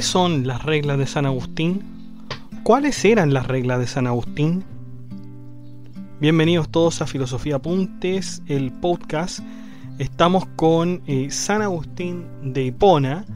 ¿Qué son las reglas de San Agustín? ¿Cuáles eran las reglas de San Agustín? Bienvenidos todos a Filosofía Apuntes, el podcast. Estamos con eh, San Agustín de Hipona.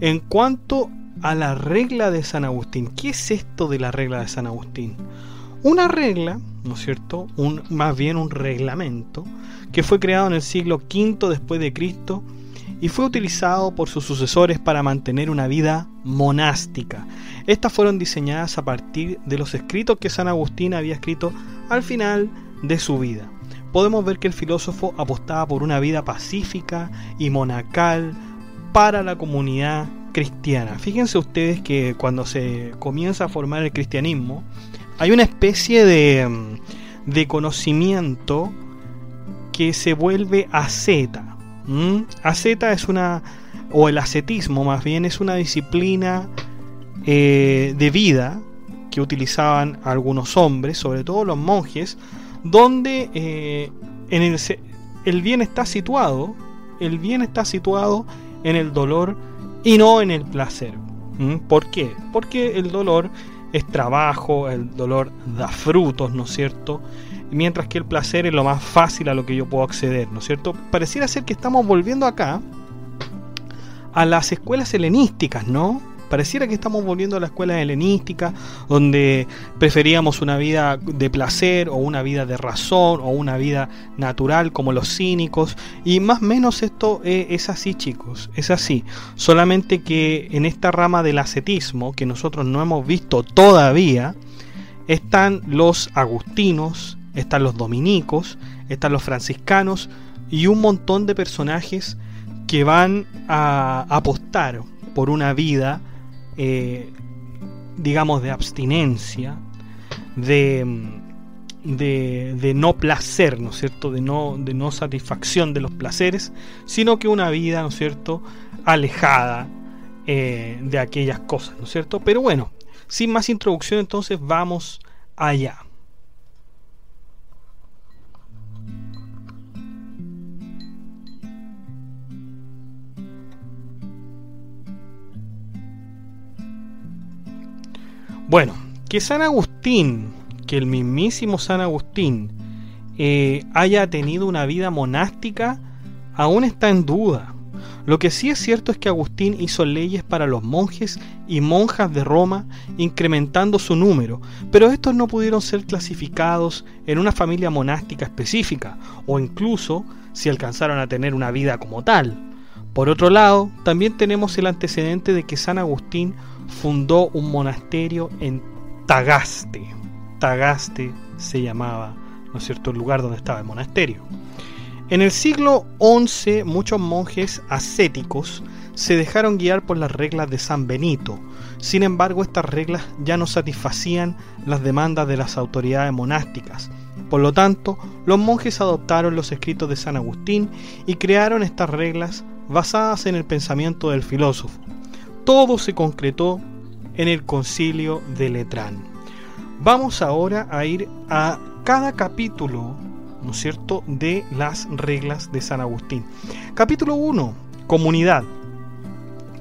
En cuanto a la regla de San Agustín, ¿qué es esto de la regla de San Agustín? Una regla, ¿no es cierto? Un, más bien un reglamento que fue creado en el siglo V después de Cristo y fue utilizado por sus sucesores para mantener una vida monástica. Estas fueron diseñadas a partir de los escritos que San Agustín había escrito al final de su vida. Podemos ver que el filósofo apostaba por una vida pacífica y monacal para la comunidad cristiana. Fíjense ustedes que cuando se comienza a formar el cristianismo, hay una especie de, de conocimiento que se vuelve asceta ¿Mm? Es una, o el ascetismo más bien, es una disciplina eh, de vida que utilizaban algunos hombres, sobre todo los monjes, donde eh, en el, el bien está situado, el bien está situado en el dolor y no en el placer. ¿Mm? ¿Por qué? Porque el dolor es trabajo, el dolor da frutos, ¿no es cierto? Mientras que el placer es lo más fácil a lo que yo puedo acceder, ¿no es cierto? Pareciera ser que estamos volviendo acá a las escuelas helenísticas, ¿no? Pareciera que estamos volviendo a la escuela helenística, donde preferíamos una vida de placer o una vida de razón o una vida natural como los cínicos. Y más o menos esto es así, chicos, es así. Solamente que en esta rama del ascetismo, que nosotros no hemos visto todavía, están los agustinos, están los dominicos, están los franciscanos y un montón de personajes que van a apostar por una vida, eh, digamos, de abstinencia, de, de, no placer, ¿no es cierto?, de no, de no satisfacción de los placeres, sino que una vida, ¿no es cierto?, alejada eh, de aquellas cosas, ¿no es cierto? Pero bueno, sin más introducción, entonces vamos allá. Bueno, que San Agustín, que el mismísimo San Agustín eh, haya tenido una vida monástica, aún está en duda. Lo que sí es cierto es que Agustín hizo leyes para los monjes y monjas de Roma, incrementando su número, pero estos no pudieron ser clasificados en una familia monástica específica, o incluso si alcanzaron a tener una vida como tal. Por otro lado, también tenemos el antecedente de que San Agustín fundó un monasterio en Tagaste. Tagaste se llamaba, ¿no es cierto?, el lugar donde estaba el monasterio. En el siglo XI muchos monjes ascéticos se dejaron guiar por las reglas de San Benito. Sin embargo, estas reglas ya no satisfacían las demandas de las autoridades monásticas. Por lo tanto, los monjes adoptaron los escritos de San Agustín y crearon estas reglas basadas en el pensamiento del filósofo todo se concretó en el concilio de Letrán. Vamos ahora a ir a cada capítulo, ¿no es cierto?, de las reglas de San Agustín. Capítulo 1, comunidad.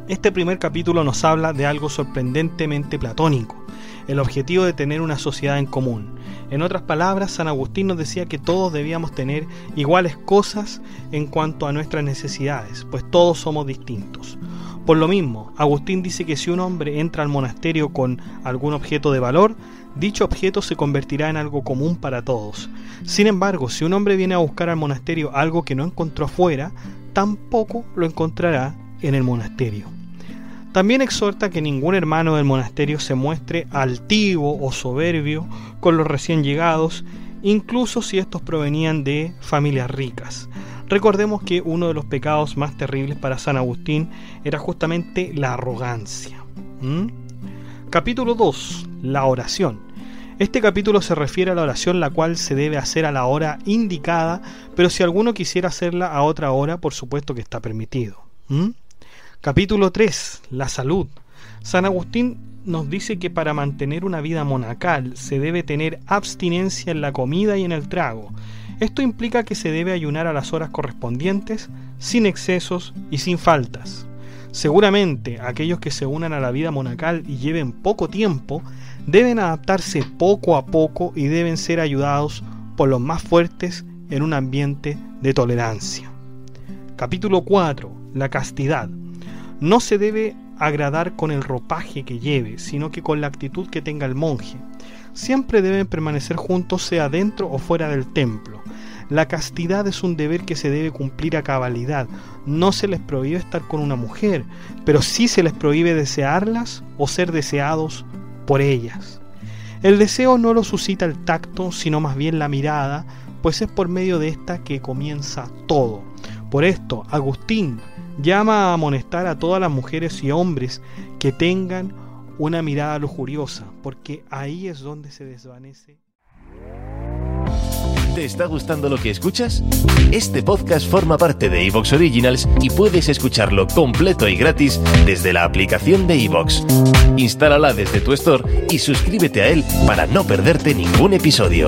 Este primer capítulo nos habla de algo sorprendentemente platónico, el objetivo de tener una sociedad en común. En otras palabras, San Agustín nos decía que todos debíamos tener iguales cosas en cuanto a nuestras necesidades, pues todos somos distintos. Por lo mismo, Agustín dice que si un hombre entra al monasterio con algún objeto de valor, dicho objeto se convertirá en algo común para todos. Sin embargo, si un hombre viene a buscar al monasterio algo que no encontró afuera, tampoco lo encontrará en el monasterio. También exhorta que ningún hermano del monasterio se muestre altivo o soberbio con los recién llegados, incluso si estos provenían de familias ricas. Recordemos que uno de los pecados más terribles para San Agustín era justamente la arrogancia. ¿Mm? Capítulo 2. La oración. Este capítulo se refiere a la oración la cual se debe hacer a la hora indicada, pero si alguno quisiera hacerla a otra hora, por supuesto que está permitido. ¿Mm? Capítulo 3. La salud. San Agustín nos dice que para mantener una vida monacal se debe tener abstinencia en la comida y en el trago. Esto implica que se debe ayunar a las horas correspondientes, sin excesos y sin faltas. Seguramente aquellos que se unan a la vida monacal y lleven poco tiempo deben adaptarse poco a poco y deben ser ayudados por los más fuertes en un ambiente de tolerancia. Capítulo 4. La castidad no se debe agradar con el ropaje que lleve, sino que con la actitud que tenga el monje. Siempre deben permanecer juntos, sea dentro o fuera del templo. La castidad es un deber que se debe cumplir a cabalidad. No se les prohíbe estar con una mujer, pero sí se les prohíbe desearlas o ser deseados por ellas. El deseo no lo suscita el tacto, sino más bien la mirada, pues es por medio de esta que comienza todo. Por esto, Agustín llama a amonestar a todas las mujeres y hombres que tengan una mirada lujuriosa, porque ahí es donde se desvanece. ¿Te está gustando lo que escuchas? Este podcast forma parte de Evox Originals y puedes escucharlo completo y gratis desde la aplicación de Evox. Instálala desde tu store y suscríbete a él para no perderte ningún episodio.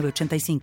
85